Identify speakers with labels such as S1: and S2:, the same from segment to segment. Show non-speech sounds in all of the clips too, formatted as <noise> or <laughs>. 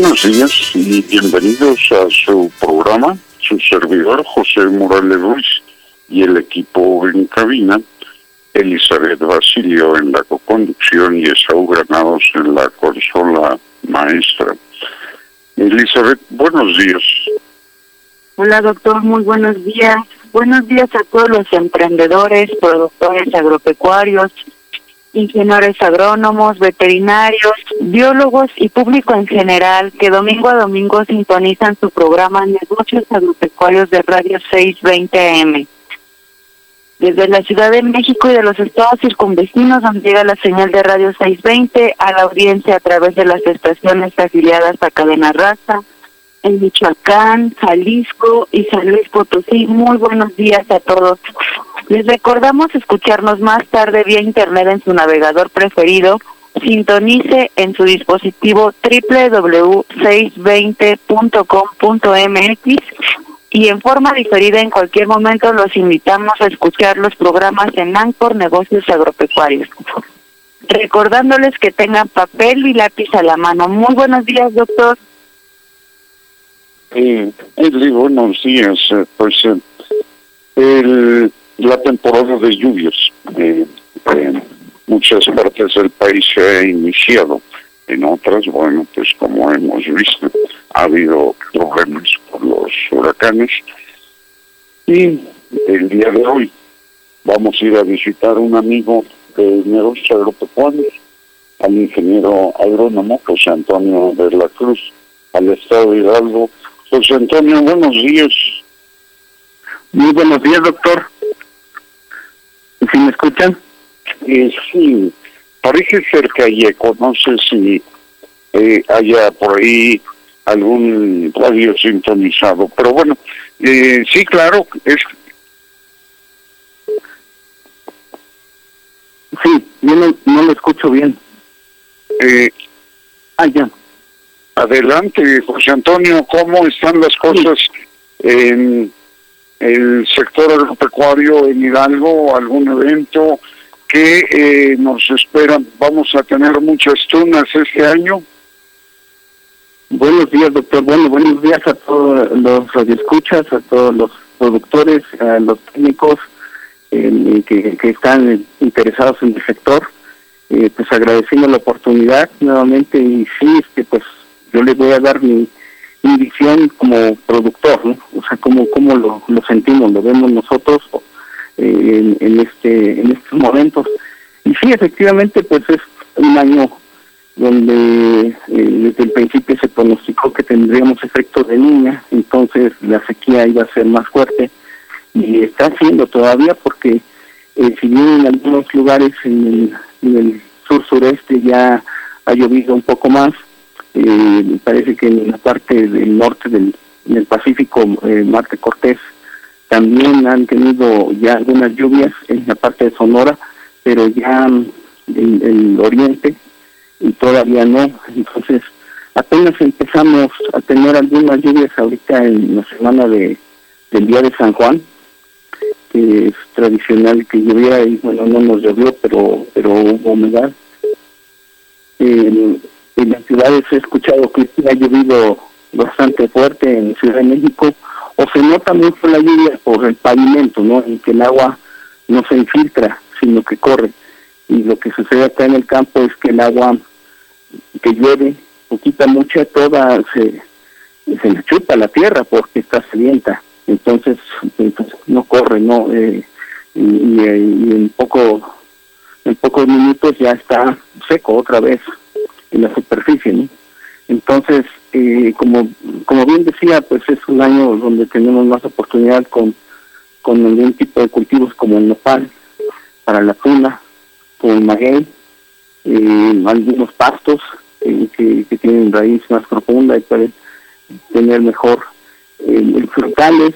S1: Buenos días y bienvenidos a su programa, su servidor José Morales Ruiz y el equipo en cabina, Elizabeth Basilio en la coconducción y Esaú Granados en la consola maestra. Elizabeth, buenos días.
S2: Hola doctor, muy buenos días. Buenos días a todos los emprendedores, productores agropecuarios, ingenieros agrónomos, veterinarios, biólogos y público en general que domingo a domingo sintonizan su programa Negocios Agropecuarios de Radio 620 AM. Desde la Ciudad de México y de los estados circunvecinos donde llega la señal de Radio 620 a la audiencia a través de las estaciones afiliadas a Cadena Raza, en Michoacán, Jalisco y San Luis Potosí. Muy buenos días a todos. Les recordamos escucharnos más tarde vía internet en su navegador preferido. Sintonice en su dispositivo www.620.com.mx y en forma diferida en cualquier momento los invitamos a escuchar los programas en ANCOR Negocios Agropecuarios. Recordándoles que tengan papel y lápiz a la mano. Muy buenos días, doctor.
S1: Eh, buenos días. Eh, Pues eh, el, la temporada de lluvias eh, en muchas partes del país se ha iniciado. En otras, bueno, pues como hemos visto, ha habido problemas con los huracanes. Y el día de hoy vamos a ir a visitar un amigo de negocios agropecuarios, al ingeniero agrónomo José Antonio de la Cruz, al estado Hidalgo. José Antonio, buenos días.
S3: Muy buenos días, doctor. ¿Sí me escuchan?
S1: Eh, sí, parece y eco, no sé si eh, haya por ahí algún radio sintonizado, pero bueno, eh, sí, claro, es
S3: Sí, yo no, no lo escucho bien.
S1: eh,
S3: Ah, ya.
S1: Adelante, José Antonio, ¿cómo están las cosas en el sector agropecuario en Hidalgo? ¿Algún evento que eh, nos esperan? ¿Vamos a tener muchas tunas este año?
S3: Buenos días, doctor. Bueno, buenos días a todos los radioescuchas, a todos los productores, a los técnicos eh, que, que están interesados en el sector. Eh, pues agradeciendo la oportunidad nuevamente y sí, este, pues yo les voy a dar mi, visión como productor, ¿no? O sea, cómo, cómo lo, lo sentimos, lo vemos nosotros eh, en, este en estos momentos. Y sí, efectivamente, pues es un año donde eh, desde el principio se pronosticó que tendríamos efecto de niña, entonces la sequía iba a ser más fuerte y está siendo todavía porque eh, si bien en algunos lugares en el sur sureste ya ha llovido un poco más, eh, parece que en la parte del norte del, del Pacífico, eh, Marte Cortés, también han tenido ya algunas lluvias en la parte de Sonora, pero ya en el oriente y todavía no. Entonces, apenas empezamos a tener algunas lluvias ahorita en la semana de, del día de San Juan, que es tradicional que lloviera y bueno, no nos llovió, pero, pero hubo humedad. En las ciudades he escuchado que ha llovido bastante fuerte en Ciudad de México, o se nota mucho la lluvia por el pavimento, ¿no? En que el agua no se infiltra, sino que corre. Y lo que sucede acá en el campo es que el agua que llueve, poquita mucha, toda se, se le chupa la tierra porque está sedienta. Entonces, entonces no corre, ¿no? Eh, y, y, en poco en pocos minutos ya está seco otra vez en la superficie, ¿no? Entonces, eh, como como bien decía, pues es un año donde tenemos más oportunidad con con algún tipo de cultivos como el nopal para la tuna, con el maguey, eh, algunos pastos eh, que, que, tienen raíz más profunda y pueden tener mejor eh, frutales,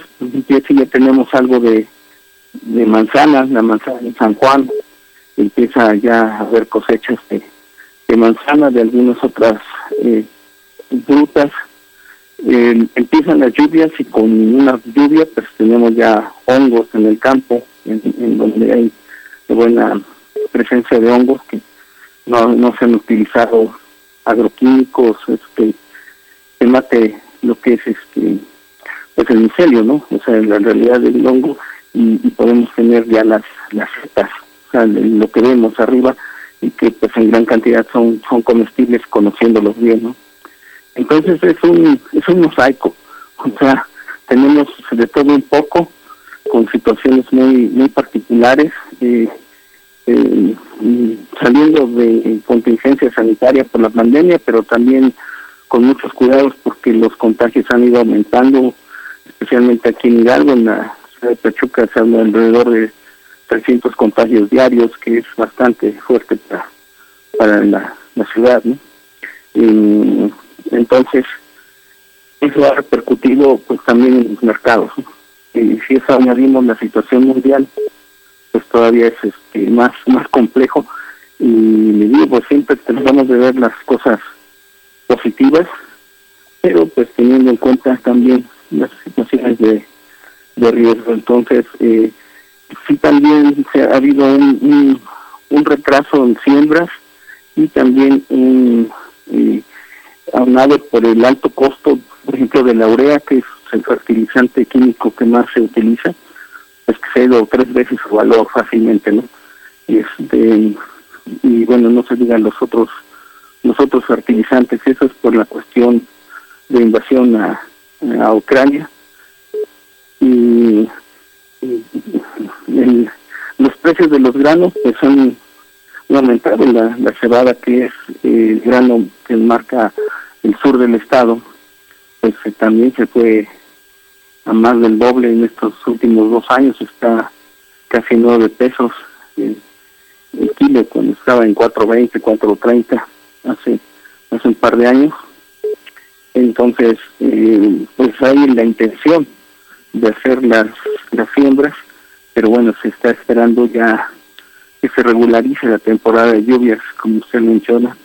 S3: ya tenemos algo de, de manzanas, la manzana de San Juan, empieza ya a haber cosechas de, de manzana, de algunas otras eh, frutas, empiezan las lluvias y con una lluvia pues tenemos ya hongos en el campo, en, donde hay buena presencia de hongos que no, no se han utilizado agroquímicos este que mate lo que es este pues el micelio, ¿no? O sea, la realidad del hongo y, podemos tener ya las las setas, o sea, lo que vemos arriba y que pues en gran cantidad son son comestibles conociéndolos bien, ¿no? Entonces es un, es un mosaico, o sea, tenemos de todo un poco, con situaciones muy, muy particulares, eh, saliendo de contingencia sanitaria por la pandemia, pero también con muchos cuidados porque los contagios han ido aumentando, especialmente aquí en Hidalgo, en la ciudad de Pachuca se habla alrededor de 300 contagios diarios, que es bastante fuerte para, para la, ciudad, ¿no? Entonces, eso ha repercutido pues también en los mercados. Y si eso añadimos la situación mundial, pues todavía es este, más más complejo. Y le digo, pues siempre tratamos de ver las cosas positivas, pero pues teniendo en cuenta también las situaciones de, de riesgo. Entonces, eh, sí también se ha habido un, un, retraso en siembras y también un... Eh, aunado por el alto costo, por ejemplo, de la urea, que es el fertilizante químico que más se utiliza, pues que se ha ido tres veces su valor fácilmente, ¿no? Y, este, y bueno, no se digan los otros los otros fertilizantes, eso es por la cuestión de invasión a, a Ucrania. Y, los precios de los granos pues han, aumentado, la, cebada que es el grano que marca el sur del estado, pues eh, también se fue a más del doble en estos últimos dos años, está casi nueve pesos el, kilo cuando estaba en 4.20, 4.30 hace, hace un par de años. Entonces, eh, pues hay la intención de hacer las, las siembras, pero bueno, se está esperando ya que se regularice la temporada de lluvias, como usted menciona,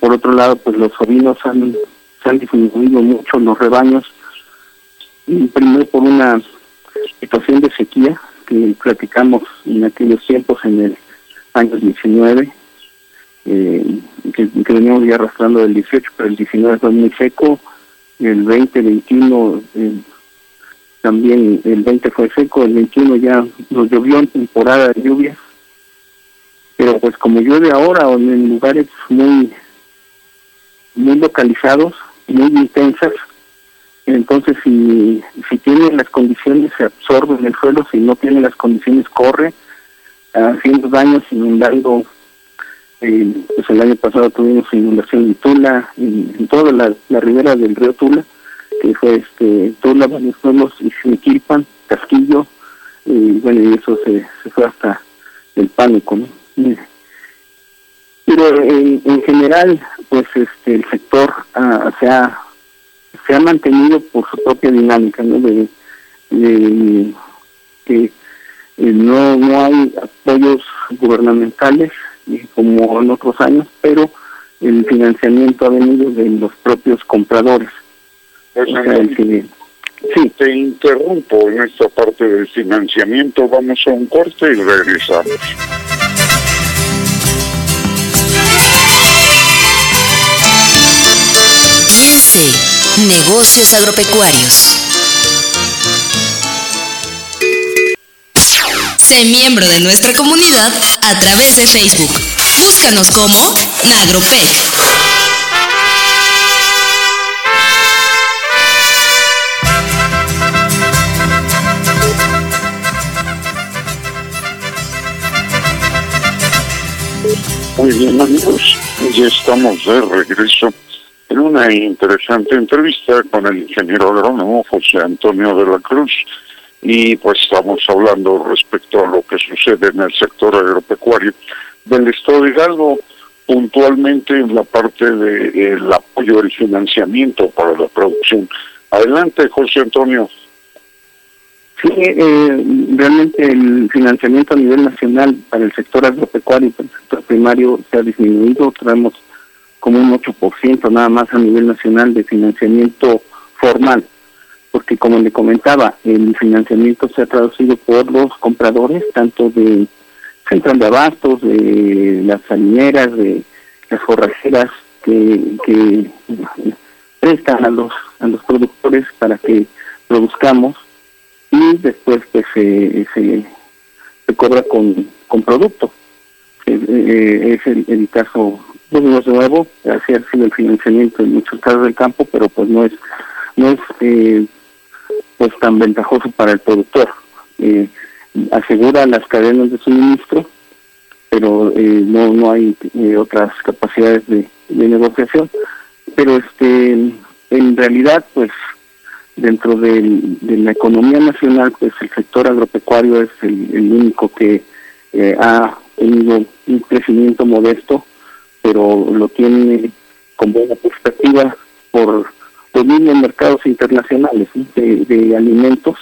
S3: por otro lado, pues los ovinos han, se han disminuido mucho los rebaños, primero por una situación de sequía que platicamos en aquellos tiempos en el año 19, eh, que, veníamos ya arrastrando del 18, pero el 19 fue muy seco, el 20, 21, eh, también el 20 fue seco, el 21 ya nos llovió en temporada de lluvias, pero pues como llueve ahora en lugares muy muy localizados muy intensas entonces si si tiene las condiciones se absorbe en el suelo si no tiene las condiciones corre haciendo daños inundando eh, pues el año pasado tuvimos inundación en Tula en, en toda la, la, ribera del río Tula que fue este Tula y Xiniquilpan Casquillo y bueno y eso se, fue hasta el pánico. Pero en, en general, pues este el sector uh, se ha se ha mantenido por su propia dinámica, ¿no? De, de que eh, no no hay apoyos gubernamentales como en otros años, pero el financiamiento ha venido de los propios compradores.
S1: Sí. Te interrumpo en esta parte del financiamiento. Vamos a un corte y regresamos.
S4: IEC, Negocios Agropecuarios. Sé miembro de nuestra comunidad a través de Facebook. Búscanos como Nagrope.
S1: Bien amigos, ya estamos de regreso en una interesante entrevista con el ingeniero agrónomo José Antonio de la Cruz y pues estamos hablando respecto a lo que sucede en el sector agropecuario del Estado de Hidalgo, puntualmente en la parte del apoyo y financiamiento para la producción. Adelante, José Antonio.
S3: Sí, eh, realmente el financiamiento a nivel nacional para el sector agropecuario y para el sector primario se ha disminuido. Traemos como un 8% nada más a nivel nacional de financiamiento formal, porque como le comentaba, el financiamiento se ha traducido por los compradores, tanto de central de abastos, de las salineras, de las forrajeras que, que prestan a los, a los productores para que produzcamos y después pues se, se, cobra con, con producto. Eh, eh, es el, el caso pues, no nuevo, así ha sido el financiamiento en muchos casos del campo, pero pues no es no es eh, pues tan ventajoso para el productor. Eh, asegura las cadenas de suministro, pero eh, no no hay otras capacidades de, de negociación. Pero este en realidad pues dentro de la economía nacional, pues el sector agropecuario es el, único que eh, ha tenido un crecimiento modesto, pero lo tiene como una perspectiva por dominio en mercados internacionales de, alimentos,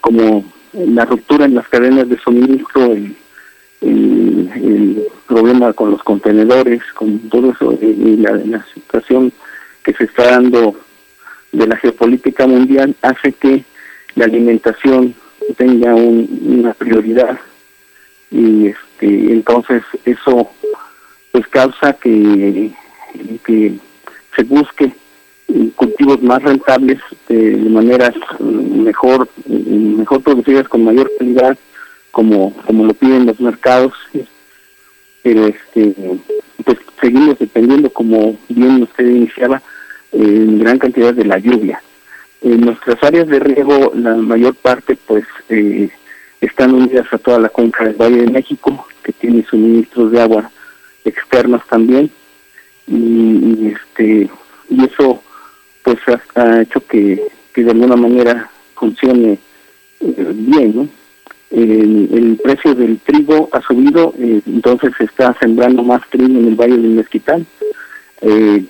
S3: como la ruptura en las cadenas de suministro, el, el, problema con los contenedores, con todo eso, y la situación que se está dando de la geopolítica mundial hace que la alimentación tenga una prioridad. Y este entonces eso pues causa que, que se busque cultivos más rentables de, maneras mejor mejor producidas con mayor calidad como como lo piden los mercados. Pero este pues seguimos dependiendo como bien usted iniciaba en gran cantidad de la lluvia. En nuestras áreas de riego, la mayor parte, pues, eh, están unidas a toda la cuenca del Valle de México, que tiene suministros de agua externos también, y, este y eso, pues, ha, hecho que, que de alguna manera funcione eh, bien. El, precio del trigo ha subido, eh, entonces se está sembrando más trigo en el Valle del Mezquital,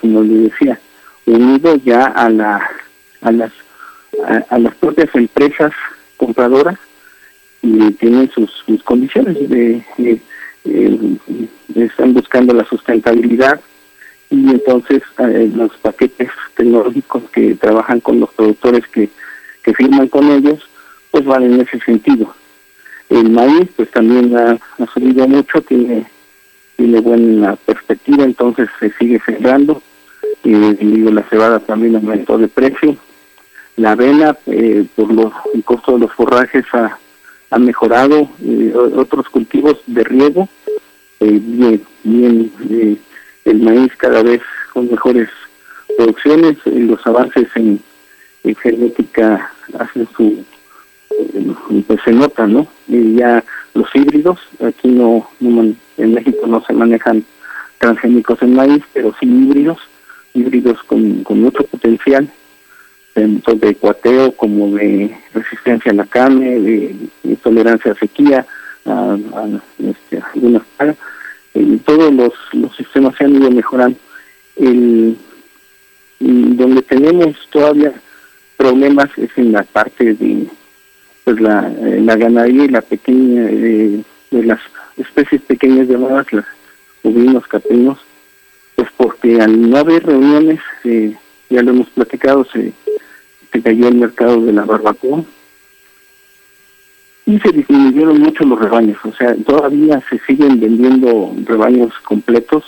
S3: como le decía unido ya a la a las a, las propias empresas compradoras y tienen sus, sus condiciones de, están buscando la sustentabilidad y entonces eh, los paquetes tecnológicos que trabajan con los productores que, que firman con ellos pues van en ese sentido. El maíz pues también ha, ha subido mucho tiene tiene buena perspectiva entonces se sigue sembrando y digo, la cebada también aumentó de precio. La avena, eh, por los, el costo de los forrajes, ha, ha mejorado. Eh, otros cultivos de riego, eh, bien, bien, eh, el maíz cada vez con mejores producciones. los avances en, genética hacen su. pues se nota, ¿no? Y ya los híbridos, aquí no, no en México no se manejan transgénicos en maíz, pero sí híbridos híbridos con, con mucho potencial, tanto de cuateo como de resistencia a la carne, de, tolerancia a sequía, a, este, algunas y todos los, los sistemas se han ido mejorando. El, donde tenemos todavía problemas es en la parte de pues la, la ganadería y la pequeña de las especies pequeñas llamadas las ovinos, caprinos, pues porque al no haber reuniones, eh, ya lo hemos platicado, se, cayó el mercado de la barbacoa y se disminuyeron mucho los rebaños, o sea, todavía se siguen vendiendo rebaños completos,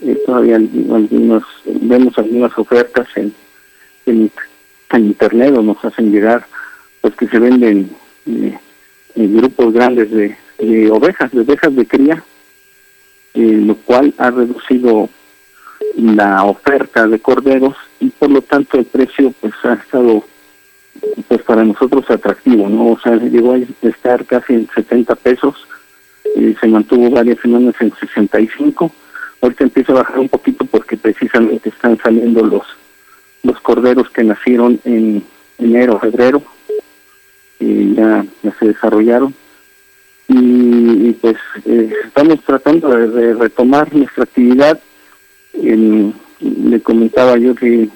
S3: eh, todavía algunos, vemos algunas ofertas en, en, internet o nos hacen llegar, pues que se venden eh, en grupos grandes de, de ovejas, de ovejas de cría, eh, lo cual ha reducido la oferta de corderos y por lo tanto el precio pues ha estado pues para nosotros atractivo, ¿no? O sea, llegó a estar casi en 70 pesos, y se mantuvo varias semanas en 65, ahorita empieza a bajar un poquito porque precisamente están saliendo los los corderos que nacieron en enero, febrero, y ya, ya se desarrollaron. Y, pues eh, estamos tratando de, retomar nuestra actividad. Le comentaba yo que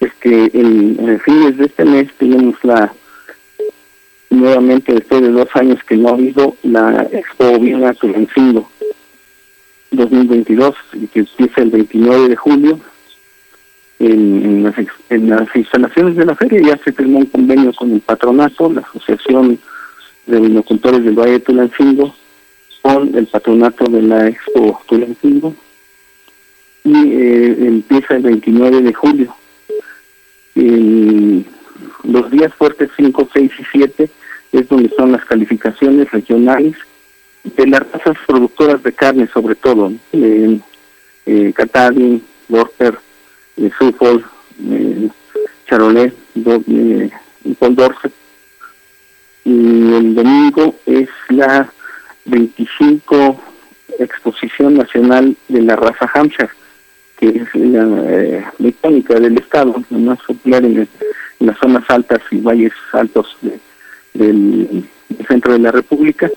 S3: es que el, fines de este mes tenemos la nuevamente después de dos años que no ha habido la Expo Viena Tulancingo 2022 y que empieza el 29 de julio. En, las, en, las, instalaciones de la feria ya se firmó un convenio con el patronato, la Asociación de Vinocultores del Valle de Tulancingo con el patronato de la Expo Tulancingo y eh, empieza el 29 de julio. Los días fuertes 5, 6 y 7 es donde son las calificaciones regionales de las razas productoras de carne, sobre todo, eh, eh, Catadin, Dorper, eh, eh, Charolais, eh, Paul Dorset. Y el domingo es la 25 Exposición Nacional de la Raza Hampshire que es la eh, del Estado, la más popular en, las zonas altas y valles altos del, centro de la República.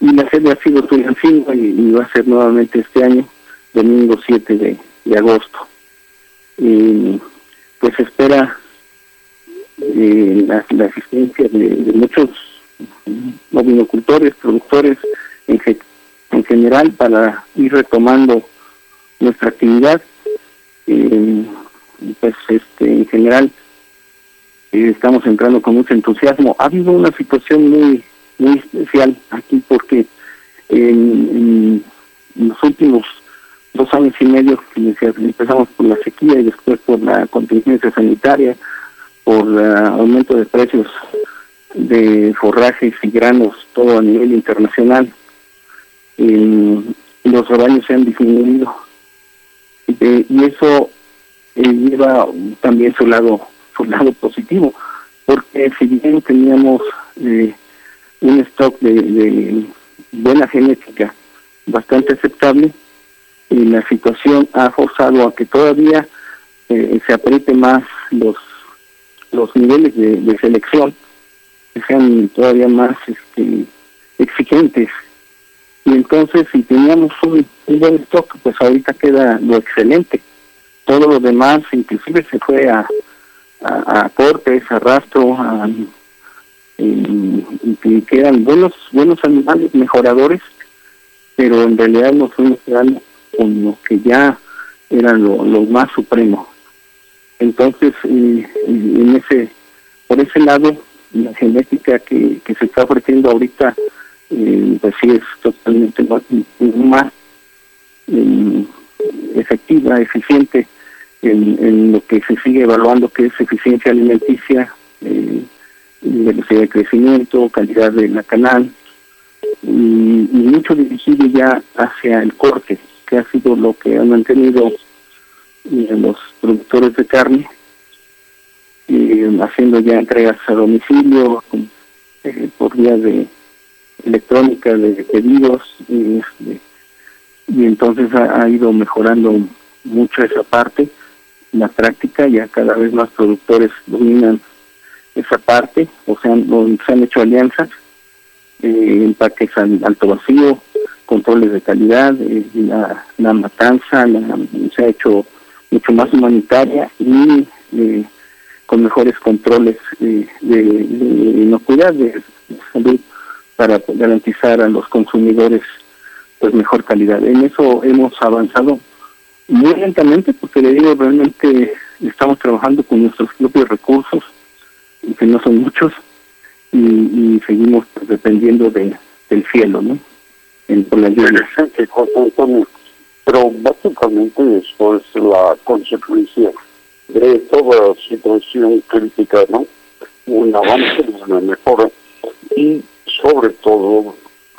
S3: Y la sede ha sido Tulancingo y, va a ser nuevamente este año, domingo 7 de, agosto. Y, pues espera eh, la, asistencia de, muchos vinocultores, productores en, en general para ir retomando nuestra actividad eh, pues este en general eh, estamos entrando con mucho entusiasmo. Ha habido una situación muy muy especial aquí porque en, los últimos dos años y medio empezamos por la sequía y después por la contingencia sanitaria, por el aumento de precios de forrajes y granos, todo a nivel internacional. los rebaños se han disminuido eh, y eso eh, lleva también su lado su lado positivo porque si bien teníamos eh, un stock de, buena genética bastante aceptable la situación ha forzado a que todavía se apriete más los los niveles de, selección que sean todavía más este, exigentes. Y entonces si teníamos un, buen stock, pues ahorita queda lo excelente. Todo lo demás inclusive se fue a, a, cortes, a rastro, a, y, quedan buenos buenos animales mejoradores, pero en realidad nos fuimos quedando con lo que ya era lo, más supremo. Entonces, en ese por ese lado, la genética que, que se está ofreciendo ahorita eh, pues sí es totalmente más, eh, efectiva, eficiente en, lo que se sigue evaluando que es eficiencia alimenticia, eh, velocidad de crecimiento, calidad de la canal y, mucho dirigido ya hacia el corte, que ha sido lo que han mantenido eh, los productores de carne, haciendo ya entregas a domicilio por vía de electrónica de pedidos este, y entonces ha, ido mejorando mucho esa parte la práctica ya cada vez más productores dominan esa parte o sea se han hecho alianzas eh, empaques alto vacío controles de calidad eh, la, la matanza se ha hecho mucho más humanitaria y eh, con mejores controles de, de, de inocuidad de salud para garantizar a los consumidores pues mejor calidad. En eso hemos avanzado muy lentamente porque le digo realmente estamos trabajando con nuestros propios recursos que no son muchos, y, seguimos dependiendo de, del cielo, ¿no? En, por la lluvia.
S1: Pero básicamente esto es la consecuencia de toda situación crítica, ¿no? Un avance, una mejora y sobre todo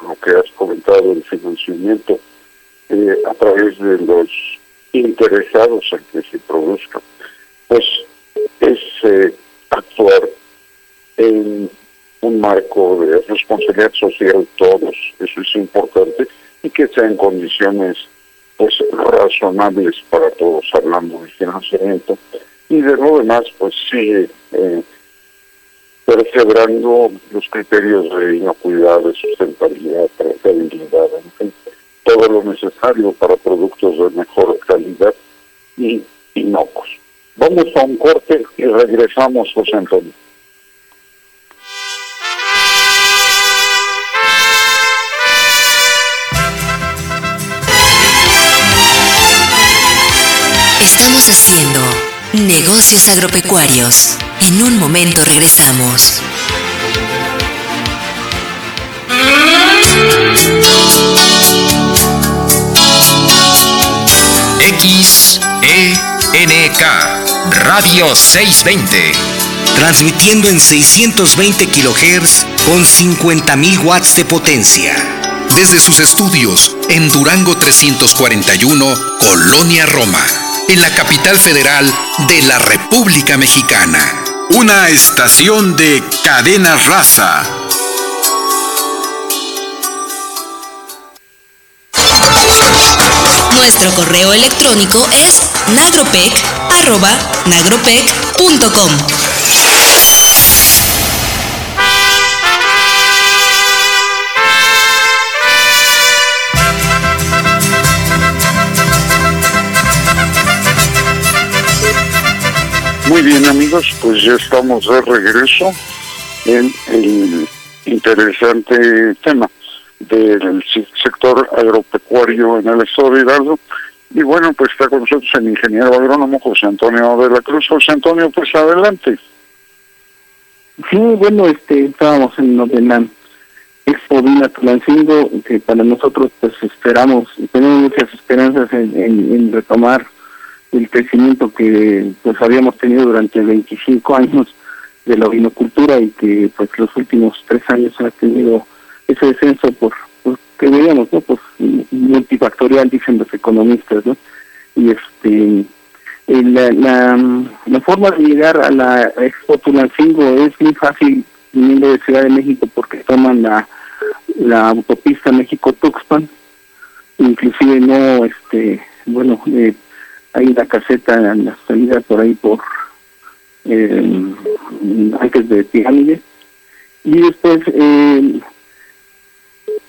S1: lo que has comentado, el financiamiento eh, a través de los interesados en que se produzca, pues es eh, actuar en un marco de responsabilidad social todos, eso es importante, y que sea en condiciones pues razonables para todos, hablando de financiamiento, y de lo demás pues sigue eh, perseverando los criterios de inocuidad, de sustentabilidad, trazabilidad, en fin, todo lo necesario para productos de mejor calidad y inocuos. Vamos a un corte y regresamos, José Antonio.
S4: Estamos haciendo negocios agropecuarios. En un momento regresamos.
S5: XENK Radio 620.
S6: Transmitiendo en 620 kHz con 50.000 watts de potencia.
S5: Desde sus estudios en Durango 341, Colonia Roma en la capital federal de la República Mexicana.
S7: Una estación de cadena raza.
S4: Nuestro correo electrónico es nagropec.com.
S1: Muy bien amigos, pues ya estamos de regreso en el interesante tema del sector agropecuario en el estado de Hidalgo. Y bueno, pues está con nosotros el ingeniero agrónomo José Antonio de la Cruz. José Antonio, pues adelante.
S3: Sí, bueno, este, estábamos en la Expo Vina Tulancingo, que para nosotros pues esperamos, tenemos muchas esperanzas en retomar el crecimiento que pues habíamos tenido durante 25 años de la vinocultura y que pues los últimos tres años ha tenido ese descenso por, que veíamos no pues multifactorial dicen los economistas no y este la, la, forma de llegar a la Expo Tulancingo es muy fácil viniendo de Ciudad de México porque toman la la autopista México-Tuxpan. Inclusive no este bueno eh, hay una caseta en la salida por ahí por eh, antes de Pirámide y después eh,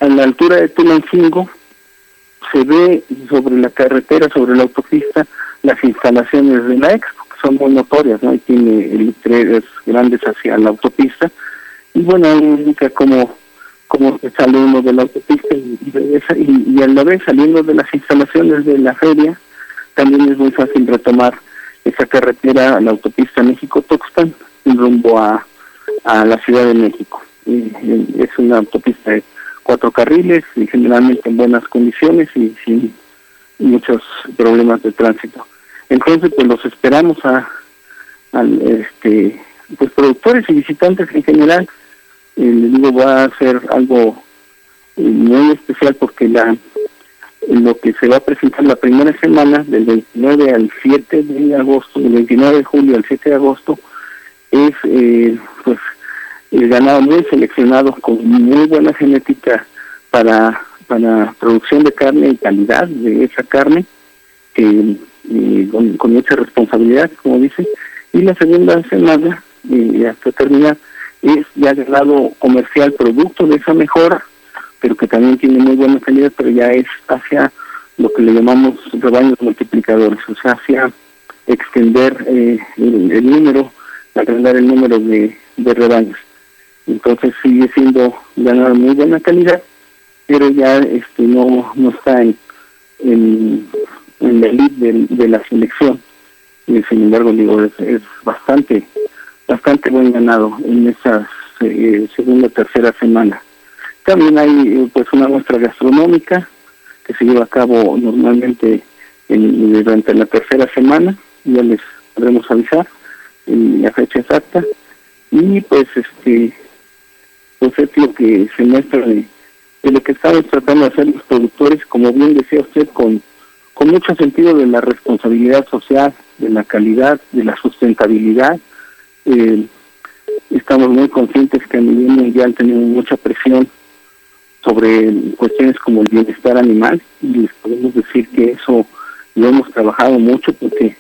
S3: a la altura de Tulancingo se ve sobre la carretera, sobre la autopista, las instalaciones de la Expo, que son muy notorias, ¿no? Ahí tiene letreros grandes hacia la autopista, y bueno, indica cómo, cómo sale uno de la autopista y, y, y a la vez saliendo de las instalaciones de la feria, también es muy fácil retomar esa carretera, la autopista México-Tuxpan, rumbo a, a la Ciudad de México. es una autopista de cuatro carriles y generalmente en buenas condiciones y sin muchos problemas de tránsito. Entonces, pues los esperamos a, este pues productores y visitantes en general. Eh, les digo, va a ser algo eh, muy especial porque la lo que se va a presentar la primera semana, del 29 al 7 de agosto, del 29 de julio al 7 de agosto, es eh, pues el ganado muy seleccionado con muy buena genética para, para producción de carne y calidad de esa carne, eh, con, mucha responsabilidad, como dice. Y la segunda semana, y hasta terminar, es ya ganado comercial producto de esa mejora pero que también tiene muy buena calidad, pero ya es hacia lo que le llamamos rebaños multiplicadores, o sea, hacia extender eh, el, número, agrandar el número de, de rebaños. Entonces sigue siendo ganar muy buena calidad, pero ya este no no está en, en, la elite de, la selección. Y sin embargo, digo, es, es bastante bastante buen ganado en esa eh, segunda tercera semana. También hay eh, pues una muestra gastronómica que se lleva a cabo normalmente en, durante la tercera semana, ya les podremos avisar en la fecha exacta, y pues este pues es lo que se muestra de, de lo que estamos tratando de hacer los productores, como bien decía usted, con, con mucho sentido de la responsabilidad social, de la calidad, de la sustentabilidad. Eh, estamos muy conscientes que a nivel mundial tenemos mucha presión sobre cuestiones como el bienestar animal y les podemos decir que eso lo hemos trabajado mucho porque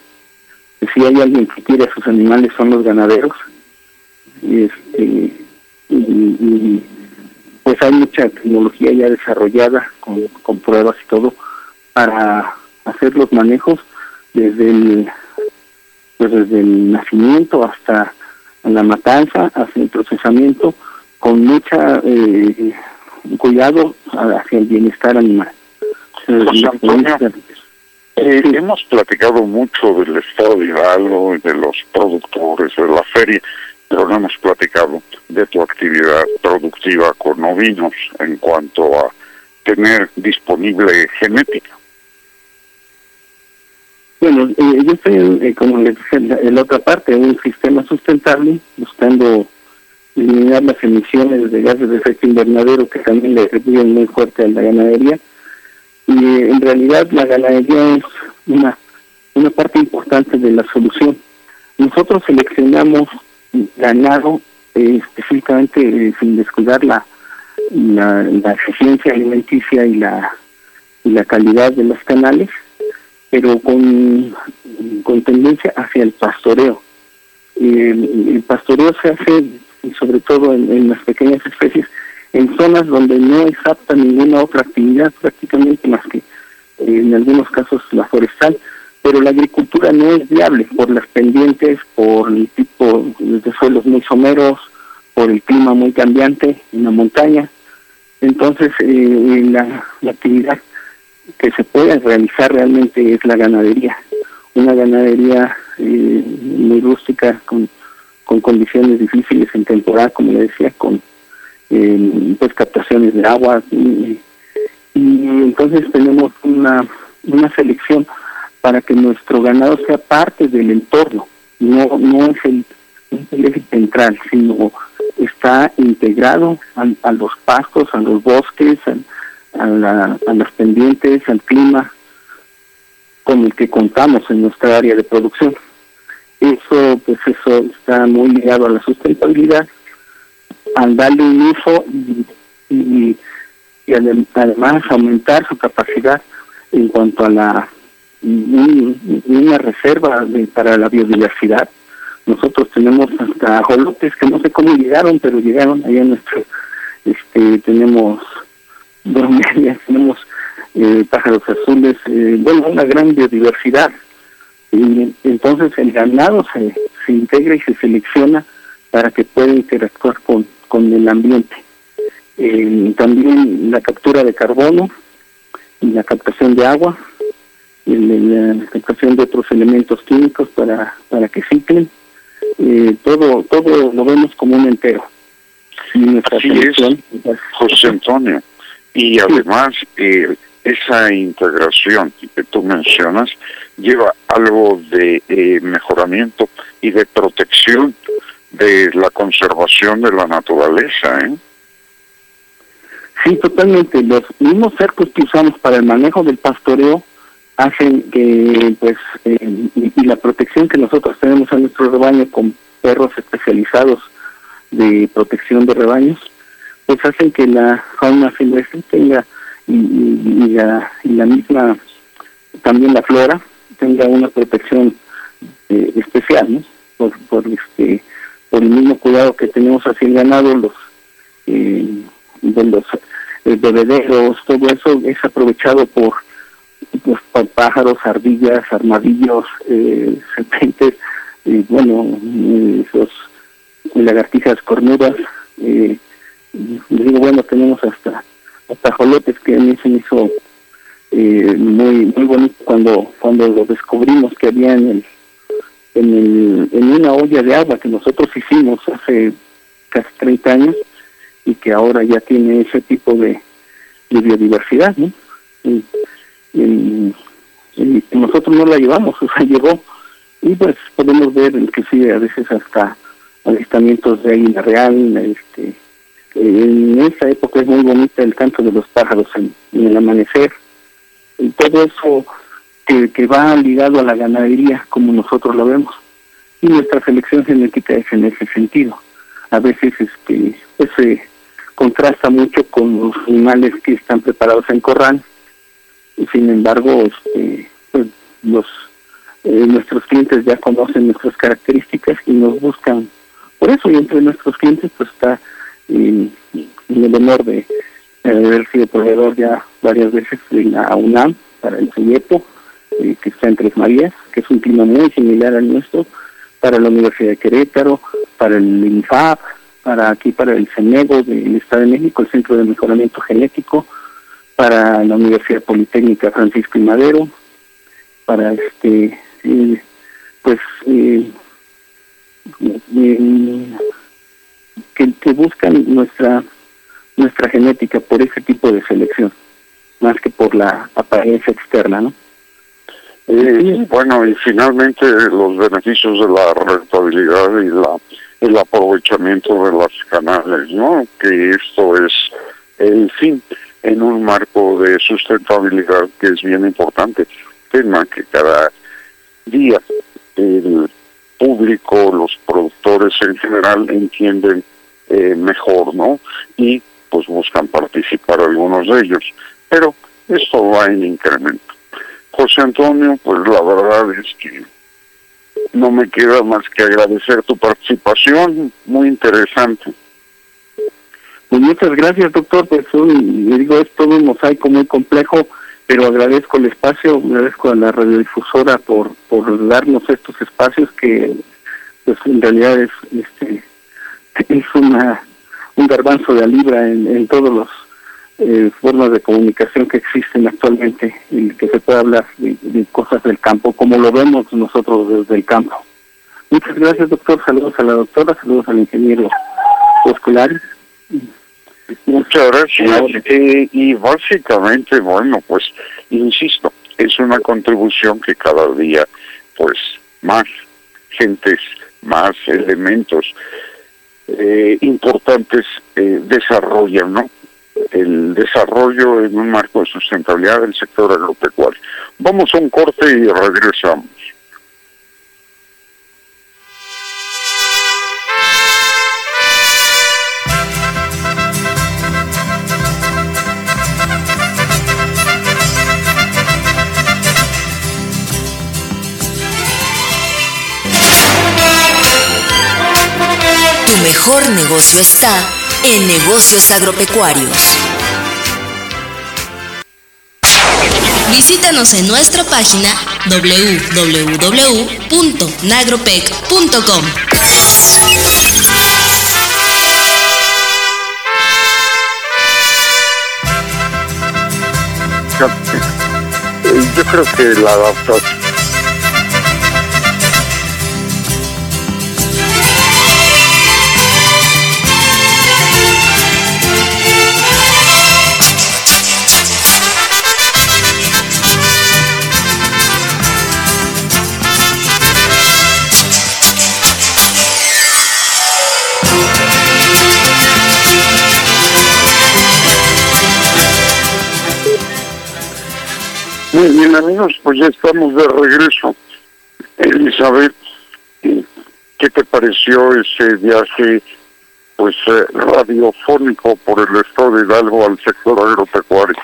S3: si hay alguien que quiere a sus animales son los ganaderos. Este, y, pues hay mucha tecnología ya desarrollada con, con pruebas y todo para hacer los manejos desde el pues desde el nacimiento hasta la matanza hasta el procesamiento con mucha eh, cuidado hacia el bienestar animal.
S1: Eh, hemos platicado mucho del estado de Hidalgo y de los productores de la feria, pero no hemos platicado de tu actividad productiva con ovinos en cuanto a tener disponible genética.
S3: Bueno, eh, yo estoy, eh, como les dije, en la otra parte, en un sistema sustentable, buscando eliminar las emisiones de gases de efecto invernadero que también le retribuyen muy fuerte a la ganadería. Y en realidad la ganadería es una, una parte importante de la solución. Nosotros seleccionamos ganado eh, específicamente eh, sin descuidar la, la, eficiencia alimenticia y la, y la calidad de los canales, pero con, con tendencia hacia el pastoreo. el pastoreo se hace y sobre todo en, las pequeñas especies, en zonas donde no es apta ninguna otra actividad prácticamente más que eh, en algunos casos la forestal, pero la agricultura no es viable por las pendientes, por el tipo de suelos muy someros, por el clima muy cambiante en la montaña. Entonces, eh, la, la actividad que se puede realizar realmente es la ganadería, una ganadería eh, muy rústica con con condiciones difíciles en temporada, como le decía, con eh, pues captaciones de agua y, entonces tenemos una, una selección para que nuestro ganado sea parte del entorno, no no es el, eje central, sino está integrado a, los pastos, a los bosques, a, a las pendientes, al clima con el que contamos en nuestra área de producción. Eso, pues eso está muy ligado a la sustentabilidad, al darle un uso y, y, además aumentar su capacidad en cuanto a la una reserva para la biodiversidad. Nosotros tenemos hasta ajolotes que no sé cómo llegaron, pero llegaron allá en nuestro, este, tenemos bromelias, tenemos eh, pájaros azules, eh, bueno, una gran biodiversidad y entonces el ganado se, se integra y se selecciona para que pueda interactuar con, con el ambiente. Eh, también la captura de carbono y la captación de agua, y la captación de otros elementos químicos para, para que ciclen. Eh, todo todo lo vemos como un entero.
S1: Así es, José Antonio. Y además, eh, esa integración que tú mencionas lleva algo de eh, mejoramiento y de protección de la conservación de la naturaleza. ¿eh?
S3: Sí, totalmente. Los mismos cercos que usamos para el manejo del pastoreo hacen que, pues, eh, y, la protección que nosotros tenemos en nuestro rebaño con perros especializados de protección de rebaños, pues hacen que la fauna silvestre tenga y, la, y la misma, también la flora, tenga una protección eh, especial, ¿no? Por, por, este, por el mismo cuidado que tenemos hacia el ganado, los, eh, de los eh, bebederos, todo eso es aprovechado por, pues, pájaros, ardillas, armadillos, eh, <laughs> serpientes, y bueno, esos lagartijas cornudas. Eh, digo, bueno, tenemos hasta hasta jolotes que a mí se me hizo eh, muy muy bonito cuando cuando lo descubrimos que había en el en, el, en una olla de agua que nosotros hicimos hace casi 30 años y que ahora ya tiene ese tipo de, biodiversidad, ¿no? Y, nosotros no la llevamos, <laughs> o sea, llegó y pues podemos ver inclusive a veces hasta avistamientos de águila real, este, en esa época es muy bonita el canto de los pájaros en el amanecer, y todo eso que, que va ligado a la ganadería como nosotros lo vemos, y nuestra selección genética es en ese sentido. A veces este pues se contrasta mucho con los animales que están preparados en corral, y sin embargo este pues, los eh, nuestros clientes ya conocen nuestras características y nos buscan. Por eso y entre nuestros clientes pues está eh, el honor de haber sido proveedor ya varias veces en la UNAM para el CIEPO eh, que está en Tres Marías que es un clima muy similar al nuestro para la Universidad de Querétaro para el INFAP para aquí para el CENEGO del Estado de México el Centro de Mejoramiento Genético para la Universidad Politécnica Francisco y Madero para este eh, pues eh, eh, que, que buscan nuestra nuestra genética por ese tipo de selección más que por la apariencia externa no
S1: Eh, bueno, y finalmente los beneficios de la rentabilidad y la el aprovechamiento de las canales, ¿no? Que esto es el fin en un marco de sustentabilidad que es bien importante, tema que cada día el público, los productores en general entienden eh, mejor, ¿no? Y pues buscan participar algunos de ellos. Pero esto va en incremento. José Antonio, pues la verdad es que no me queda más que agradecer tu participación, muy interesante.
S3: Pues muchas gracias, doctor. Pues digo, es todo un mosaico muy complejo, pero agradezco el espacio, agradezco a la radiodifusora por por darnos estos espacios que, pues en realidad es este es una un garbanzo de a libra en, en todos los eh, formas de comunicación que existen actualmente y que se puede hablar de, de cosas del campo como lo vemos nosotros desde el campo. Muchas gracias, doctor. Saludos a la doctora, saludos al ingeniero Osculares.
S1: Muchas gracias. Eh, y básicamente, bueno, pues, insisto, es una contribución que cada día, pues, más gentes, más elementos eh, importantes eh, desarrollan, ¿no? El desarrollo en un marco de sustentabilidad del sector agropecuario. Vamos a un corte y regresamos.
S4: Mejor negocio está en negocios agropecuarios. Visítanos en nuestra página www.nagropec.com.
S1: Yo creo que la adaptación Muy bien, amigos, pues ya estamos de regreso. Elizabeth, ¿qué te pareció ese viaje pues eh, radiofónico por el estado de Hidalgo al sector agropecuario?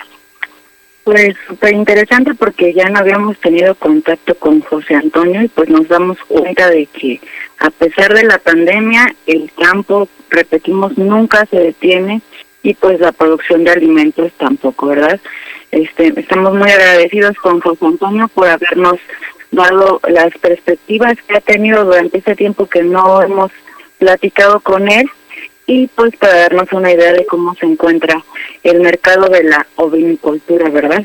S2: Pues súper interesante porque ya no habíamos tenido contacto con José Antonio y pues nos damos cuenta de que a pesar de la pandemia el campo, repetimos, nunca se detiene y pues la producción de alimentos tampoco, ¿verdad? Este, estamos muy agradecidos con José Antonio por habernos dado las perspectivas que ha tenido durante este tiempo que no hemos platicado con él y pues para darnos una idea de cómo se encuentra el mercado de la ovinicultura, ¿verdad?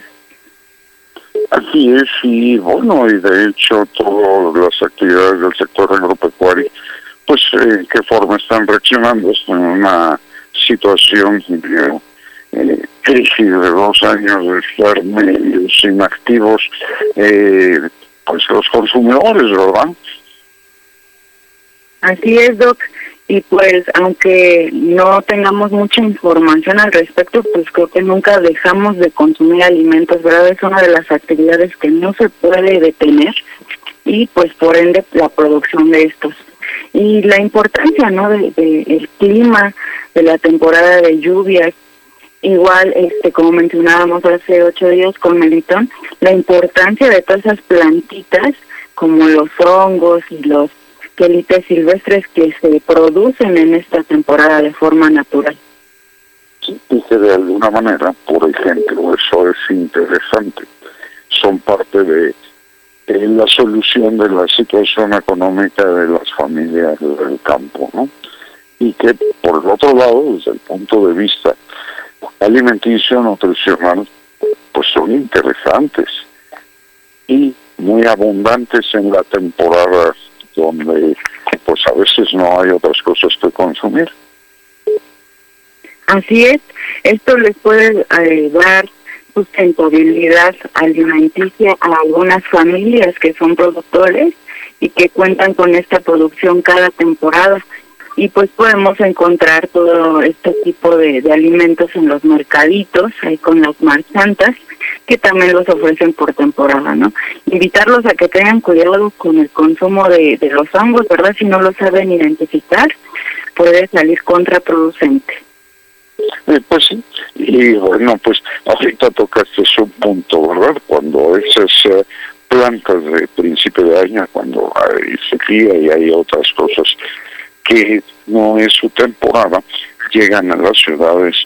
S1: Así es, y bueno, y de hecho todas las actividades del sector agropecuario, pues en qué forma están reaccionando en una situación de eh, crisis de dos años de estar medios inactivos, eh, pues los consumidores, ¿verdad?
S2: Así es, Doc. Y pues, aunque no tengamos mucha información al respecto, pues creo que nunca dejamos de consumir alimentos, ¿verdad? Es una de las actividades que no se puede detener y pues por ende la producción de estos. Y la importancia, ¿no? De, de el clima, de la temporada de lluvias, igual, este, como mencionábamos hace ocho días con Melitón, la importancia de todas esas plantitas como los hongos y los quelites silvestres que se producen en esta temporada de forma natural.
S1: Sí, de alguna manera, por ejemplo, eso es interesante, son parte de la solución de la situación económica de las familias del campo, ¿no? Y que, por el otro lado, desde el punto de vista alimenticio, nutricional, pues son interesantes y muy abundantes en la temporada donde pues a veces no hay otras cosas que consumir.
S2: Así es, esto les puede eh, dar sustentabilidad alimenticia a algunas familias que son productores y que cuentan con esta producción cada temporada y pues podemos encontrar todo este tipo de, alimentos en los mercaditos, ahí con las marchantas, que también los ofrecen por temporada, ¿no? Invitarlos a que tengan cuidado con el consumo de, de los hongos, ¿verdad? Si no lo saben identificar, puede salir contraproducente.
S1: Eh, pues sí, y bueno, pues ahorita tocaste un punto, ¿verdad? Cuando esas eh, plantas de principio de año, cuando hay sequía y hay otras cosas que no es su temporada, llegan a las ciudades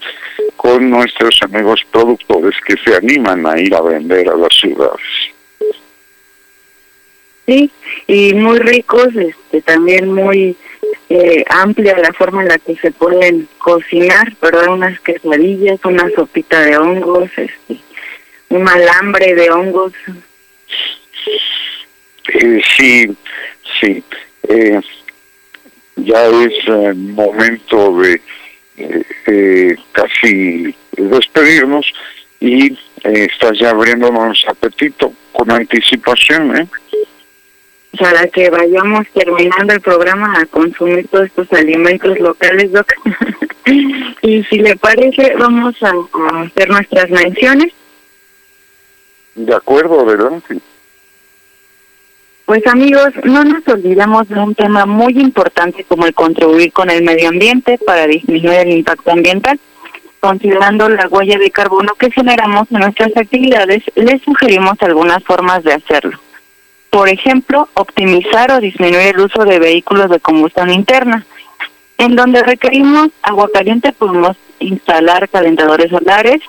S1: con nuestros amigos productores que se animan a ir a vender a las ciudades.
S2: Sí, y muy ricos, este, también muy eh, amplia la forma en la que se pueden cocinar, ¿verdad? Unas quesadillas, una sopita de hongos, este, un alambre de hongos.
S1: Eh, sí, sí. Eh, ya es eh, momento de eh, eh, casi despedirnos y eh, estás ya abriéndonos apetito con anticipación, ¿eh?
S2: Para que vayamos terminando el programa a consumir todos estos alimentos locales, Doc. <laughs> y si le parece, vamos a, a hacer nuestras menciones.
S1: De acuerdo, adelante.
S2: Pues amigos, no nos olvidemos de un tema muy importante como el contribuir con el medio ambiente para disminuir el impacto ambiental. Considerando la huella de carbono que generamos en nuestras actividades, les sugerimos algunas formas de hacerlo. Por ejemplo, optimizar o disminuir el uso de vehículos de combustión interna. En donde requerimos agua caliente podemos instalar calentadores solares,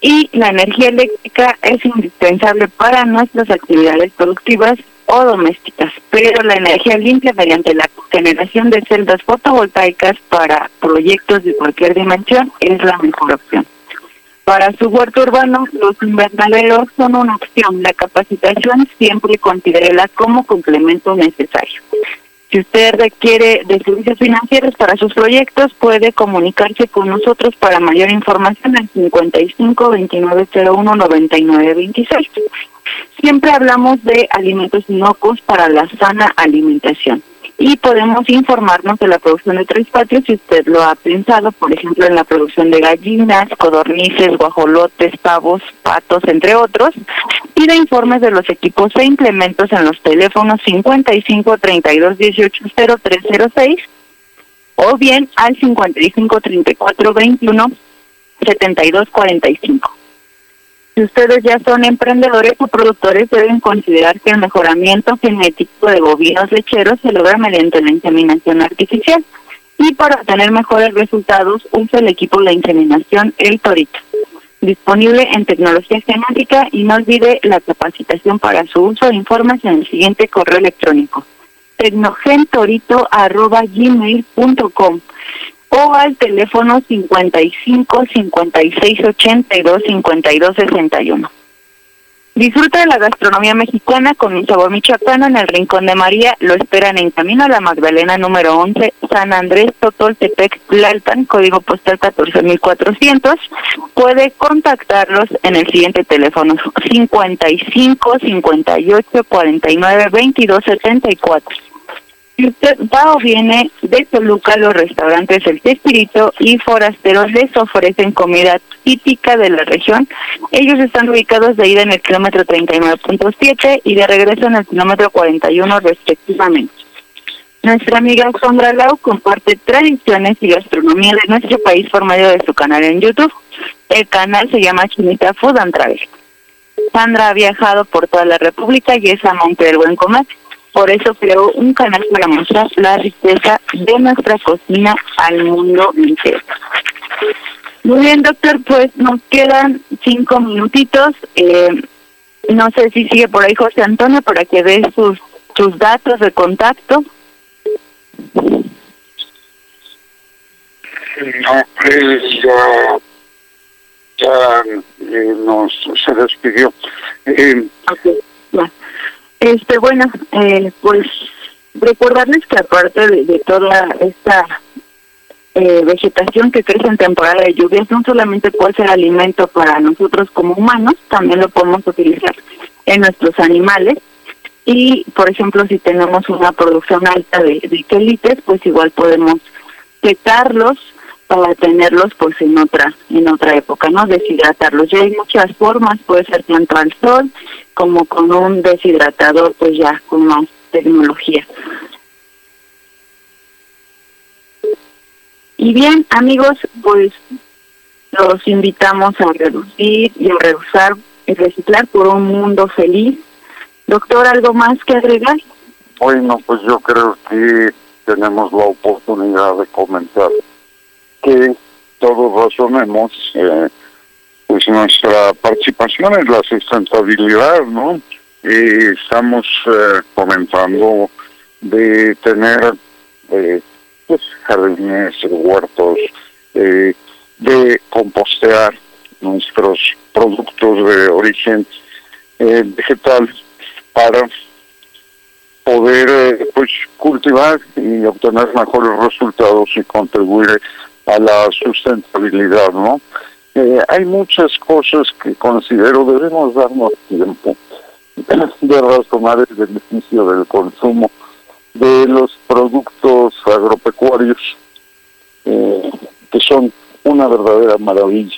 S2: y la energía eléctrica es indispensable para nuestras actividades productivas o domésticas, pero la energía limpia mediante la generación de celdas fotovoltaicas para proyectos de cualquier dimensión es la mejor opción. Para su huerto urbano, los invernaderos son una opción. La capacitación siempre considérela como complemento necesario. Si usted requiere de servicios financieros para sus proyectos, puede comunicarse con nosotros para mayor información al 55 2901 99 26. Siempre hablamos de alimentos inocuos para la sana alimentación y podemos informarnos de la producción de tres patios si usted lo ha pensado, por ejemplo, en la producción de gallinas, codornices, guajolotes, pavos, patos, entre otros, y de informes de los equipos e implementos en los teléfonos 55 32 18 0306 o bien al 55 34 21 72 45. Si ustedes ya son emprendedores o productores, deben considerar que el mejoramiento genético de bovinos lecheros se logra mediante la inseminación artificial. Y para obtener mejores resultados, usa el equipo de inseminación El Torito, disponible en tecnología genética y no olvide la capacitación para su uso. Informes en el siguiente correo electrónico tecnogentorito.gmail.com o al teléfono 55 56 82 52 61. Disfruta de la gastronomía mexicana con un sabor michoacano en el Rincón de María. Lo esperan en Camino a la Magdalena número 11, San Andrés, Totoltepec, Tlalpan, código postal 14400. Puede contactarlos en el siguiente teléfono 55 58 49 22 74. Si usted va viene de Toluca, los restaurantes El Tespirito y Forasteros les ofrecen comida típica de la región. Ellos están ubicados de ida en el kilómetro 39.7 y de regreso en el kilómetro 41 respectivamente. Nuestra amiga Sandra Lau comparte tradiciones y gastronomía de nuestro país por medio de su canal en YouTube. El canal se llama Chinita Food and Travel. Sandra ha viajado por toda la República y es amante del buen comer. Por eso creó un canal para mostrar la riqueza de nuestra cocina al mundo entero. Muy bien, doctor, pues nos quedan cinco minutitos. Eh, no sé si sigue por ahí José Antonio para que dé sus, sus datos de contacto.
S1: No, él ya, ya eh, nos se despidió. Eh,
S2: Ok, ya. Este, bueno, eh, pues recordarles que aparte de, toda esta eh, vegetación que crece en temporada de lluvias, no solamente puede ser alimento para nosotros como humanos, también lo podemos utilizar en nuestros animales. Y, por ejemplo, si tenemos una producción alta de, de quelites, pues igual podemos secarlos para tenerlos pues en otra en otra época, ¿no? Deshidratarlos. Ya hay muchas formas, puede ser tanto al sol como con un deshidratador, pues ya con más tecnología. Y bien, amigos, pues los invitamos a reducir y a reusar y reciclar por un mundo feliz. Doctor, ¿algo más que agregar?
S1: Bueno, pues yo creo que tenemos la oportunidad de comentar que todos razonemos eh, pues nuestra participación en la sustentabilidad, ¿no? Eh, estamos eh, comentando de tener eh, pues, jardines, huertos, eh, de compostear nuestros productos de origen eh, vegetal para poder pues cultivar y obtener mejores resultados y contribuir a la sustentabilidad, ¿no? Eh, hay muchas cosas que considero debemos darnos tiempo de razonar el beneficio del consumo de los productos agropecuarios eh, que son una verdadera maravilla.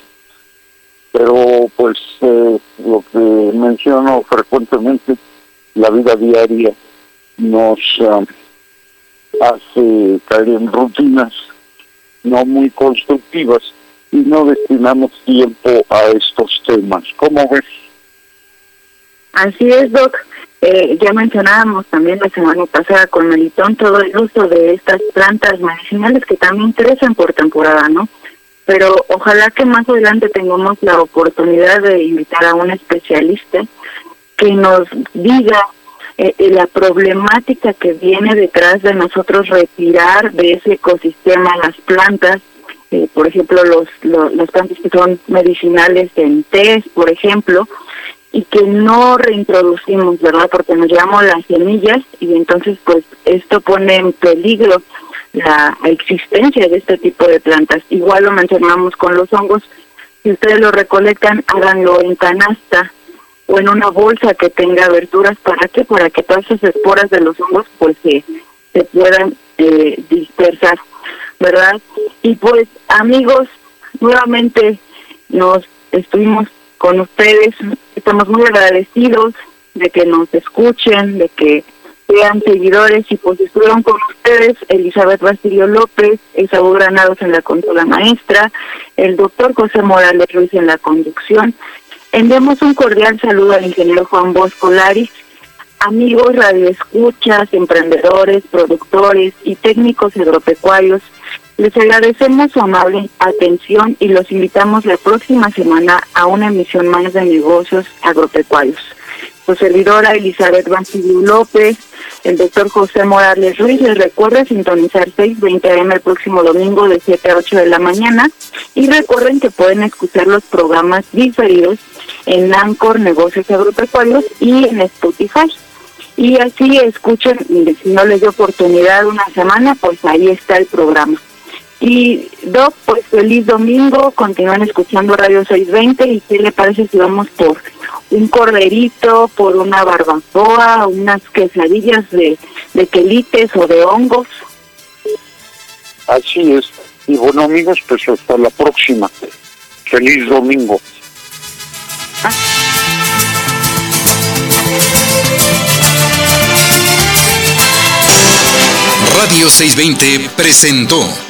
S1: Pero pues eh, lo que menciono frecuentemente la vida diaria nos ah, hace caer en rutinas no muy constructivas y no destinamos tiempo a estos temas. ¿Cómo ves?
S2: Así es, Doc. Eh, ya mencionábamos también la semana pasada con Melitón todo el uso de estas plantas medicinales que también crecen por temporada, ¿no? Pero ojalá que más adelante tengamos la oportunidad de invitar a un especialista que nos diga eh, eh, la problemática que viene detrás de nosotros retirar de ese ecosistema las plantas, eh, por ejemplo, los, los plantas que son medicinales en té, por ejemplo, y que no reintroducimos, ¿verdad? Porque nos llevamos las semillas y entonces pues esto pone en peligro la existencia de este tipo de plantas. Igual lo mencionamos con los hongos, si ustedes lo recolectan, háganlo en canasta o en una bolsa que tenga aberturas, ¿para qué? Para que todas esas esporas de los hongos pues se, se puedan eh, dispersar, ¿verdad? Y pues amigos, nuevamente nos estuvimos con ustedes. Estamos muy agradecidos de que nos escuchen, de que sean seguidores y pues estuvieron con ustedes Elizabeth Bastillo López, Esaú Granados en la consola maestra, el doctor José Morales Ruiz en la conducción. Enviamos un cordial saludo al ingeniero Juan Bosco Laris, amigos radioescuchas, emprendedores, productores y técnicos agropecuarios les agradecemos su amable atención y los invitamos la próxima semana a una emisión más de negocios agropecuarios. su servidora Elizabeth Bancilio López, el doctor José Morales Ruiz. Les recuerda sintonizar 6.20 am el próximo domingo de 7 a 8 de la mañana. Y recuerden que pueden escuchar los programas diferidos en Ancor Negocios Agropecuarios y en Spotify. Y así escuchen, si no les dio oportunidad una semana, pues ahí está el programa. Y Doc, pues feliz domingo, continúan escuchando Radio 620 y qué le parece si vamos por un corderito, por una barbacoa, unas quesadillas de, de quelites o de hongos.
S1: Así es. Y bueno amigos, pues hasta la próxima. Feliz domingo.
S5: Radio 620 presentó